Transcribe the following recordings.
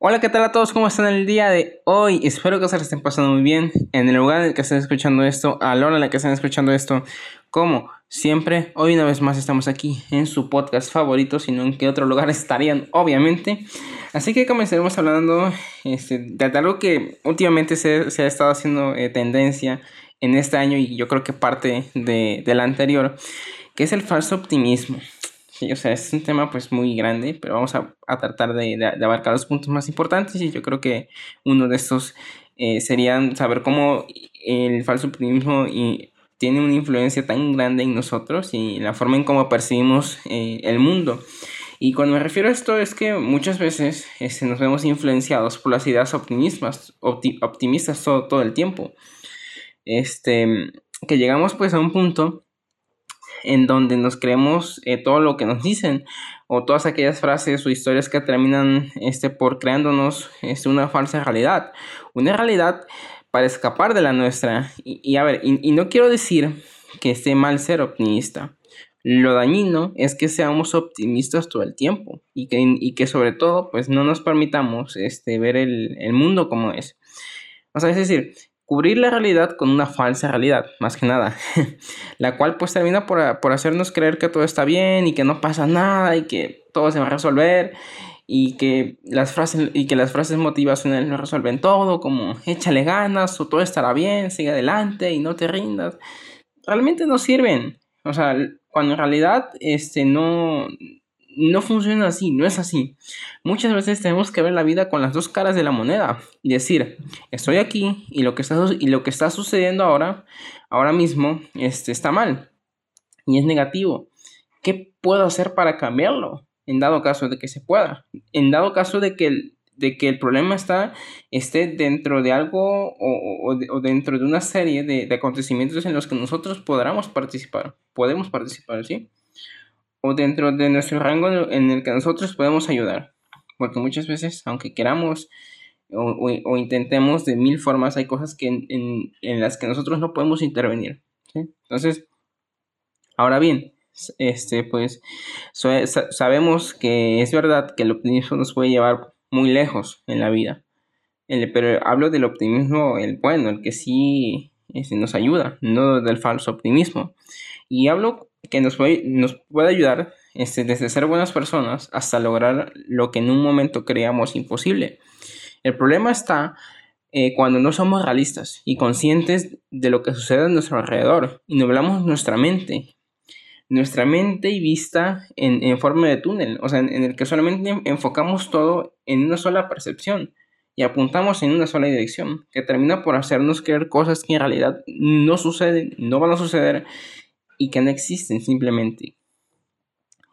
Hola, ¿qué tal a todos? ¿Cómo están el día de hoy? Espero que se les estén pasando muy bien en el lugar en el que estén escuchando esto, a la hora en la que estén escuchando esto. Como siempre, hoy una vez más estamos aquí en su podcast favorito, sino en qué otro lugar estarían, obviamente. Así que comenzaremos hablando este, de algo que últimamente se, ha estado haciendo eh, tendencia en este año y yo creo que parte de, del anterior, que es el falso optimismo. Sí, o sea, es un tema pues muy grande, pero vamos a, a tratar de, de, abarcar los puntos más importantes y yo creo que uno de estos eh, serían saber cómo el falso optimismo y tiene una influencia tan grande en nosotros y la forma en cómo percibimos eh, el mundo. Y cuando me refiero a esto es que muchas veces este, nos vemos influenciados por las ideas optimistas, optimistas todo, todo el tiempo. Este, que llegamos pues a un punto en donde nos creemos eh, todo lo que nos dicen o todas aquellas frases o historias que terminan este, por creándonos este, una falsa realidad. Una realidad para escapar de la nuestra. Y, a ver, y, no quiero decir que esté mal ser optimista. Lo dañino es que seamos optimistas todo el tiempo y que, y que sobre todo pues no nos permitamos este, ver el, el mundo como es. O sea, es decir, cubrir la realidad con una falsa realidad, más que nada, la cual pues termina por, hacernos creer que todo está bien y que no pasa nada y que todo se va a resolver y que las frases y que las frases motivacionales no resuelven todo, como échale ganas o todo estará bien, sigue adelante y no te rindas. Realmente no sirven. O sea, cuando en realidad este no no funciona así, no es así. Muchas veces tenemos que ver la vida con las dos caras de la moneda y decir, estoy aquí y lo que está, y lo que está sucediendo ahora, ahora mismo, este, está mal y es negativo. ¿Qué puedo hacer para cambiarlo? En dado caso de que se pueda. En dado caso de que el, de que el problema está, esté dentro de algo o, dentro de una serie de, de acontecimientos en los que nosotros podamos participar. Podemos participar, ¿sí? O dentro de nuestro rango en el que nosotros podemos ayudar. Porque muchas veces, aunque queramos o, intentemos de mil formas, hay cosas que en, las que nosotros no podemos intervenir. Entonces, ahora bien, este, pues sabemos que es verdad que el optimismo nos puede llevar muy lejos en la vida. pero hablo del optimismo, el bueno, el que sí este, nos ayuda, no del falso optimismo. Y hablo que nos puede, ayudar este, desde ser buenas personas hasta lograr lo que en un momento creíamos imposible. El problema está eh, cuando no somos realistas y conscientes de lo que sucede a nuestro alrededor y nublamos nuestra mente. Nuestra mente y vista en, forma de túnel, o sea, en el que solamente enfocamos todo en una sola percepción y apuntamos en una sola dirección, que termina por hacernos creer cosas que en realidad no suceden, no van a suceder y que no existen simplemente.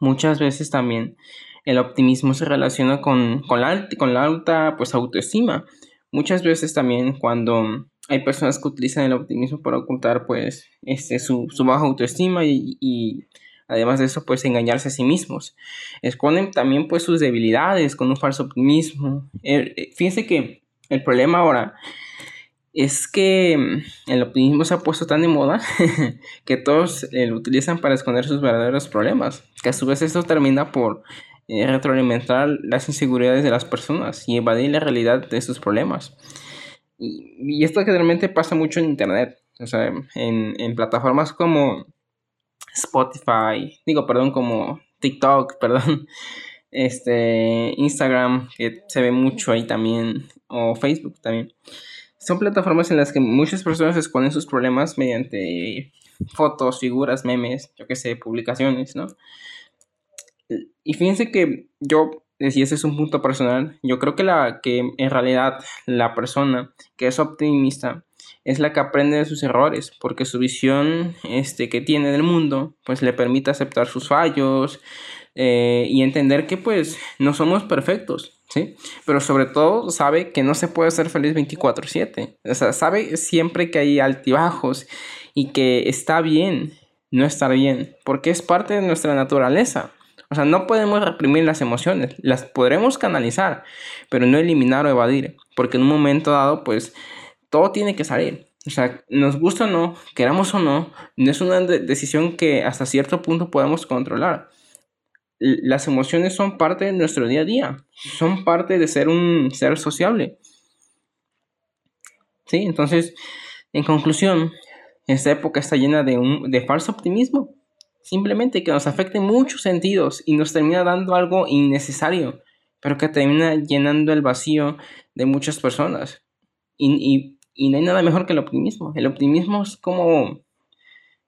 Muchas veces también el optimismo se relaciona con, con, la, con la alta pues, autoestima. Muchas veces también cuando hay personas que utilizan el optimismo para ocultar pues este, su, su baja autoestima y, y, además de eso pues engañarse a sí mismos. Esconden también pues sus debilidades con un falso optimismo. Eh, eh, fíjense que el problema ahora es que mm, el optimismo se ha puesto tan de moda que todos eh, lo utilizan para esconder sus verdaderos problemas, que a su vez esto termina por eh, retroalimentar las inseguridades de las personas y evadir la realidad de sus problemas. Y, esto generalmente pasa mucho en Internet, o sea, en, en plataformas como Spotify, digo, perdón, como TikTok, perdón, este, Instagram, que se ve mucho ahí también, o Facebook también son plataformas en las que muchas personas exponen sus problemas mediante fotos, figuras, memes, yo qué sé, publicaciones, ¿no? Y fíjense que yo, si ese es un punto personal, yo creo que, la, que en realidad la persona que es optimista es la que aprende de sus errores, porque su visión este, que tiene del mundo, pues le permite aceptar sus fallos eh, y entender que pues no somos perfectos, ¿sí? Pero sobre todo sabe que no se puede ser feliz 24/7. O sea, sabe siempre que hay altibajos y que está bien no estar bien, porque es parte de nuestra naturaleza. O sea, no podemos reprimir las emociones, las podremos canalizar, pero no eliminar o evadir, porque en un momento dado, pues, todo tiene que salir. O sea, nos gusta o no, queramos o no, no es una decisión que hasta cierto punto podemos controlar. Las emociones son parte de nuestro día a día, son parte de ser un ser sociable. Sí, entonces, en conclusión, esta época está llena de, un, de falso optimismo, simplemente que nos afecta en muchos sentidos y nos termina dando algo innecesario, pero que termina llenando el vacío de muchas personas. Y, y no hay nada mejor que el optimismo. El optimismo es como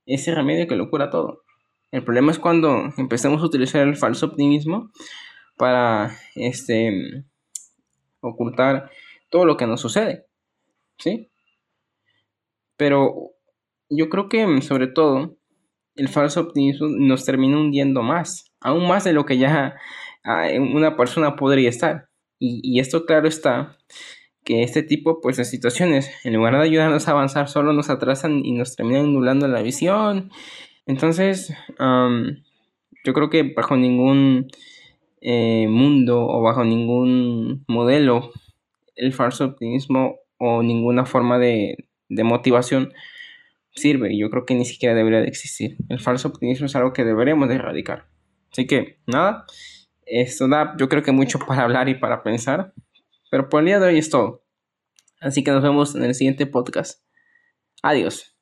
ese remedio que lo cura todo. El problema es cuando empezamos a utilizar el falso optimismo para este ocultar todo lo que nos sucede. ¿Sí? Pero yo creo que sobre todo el falso optimismo nos termina hundiendo más, aún más de lo que ya ah, una persona podría estar. Y, esto claro está que este tipo pues, de situaciones, en lugar de ayudarnos a avanzar, solo nos atrasan y nos terminan anulando la visión. Entonces, yo creo que bajo ningún eh, mundo o bajo ningún modelo, el falso optimismo o ninguna forma de, motivación sirve. Yo creo que ni siquiera debería de existir. El falso optimismo es algo que deberíamos de erradicar. Así que, nada, esto da yo creo que mucho para hablar y para pensar. Pero por el día de hoy es todo. Así que nos vemos en el siguiente podcast. Adiós.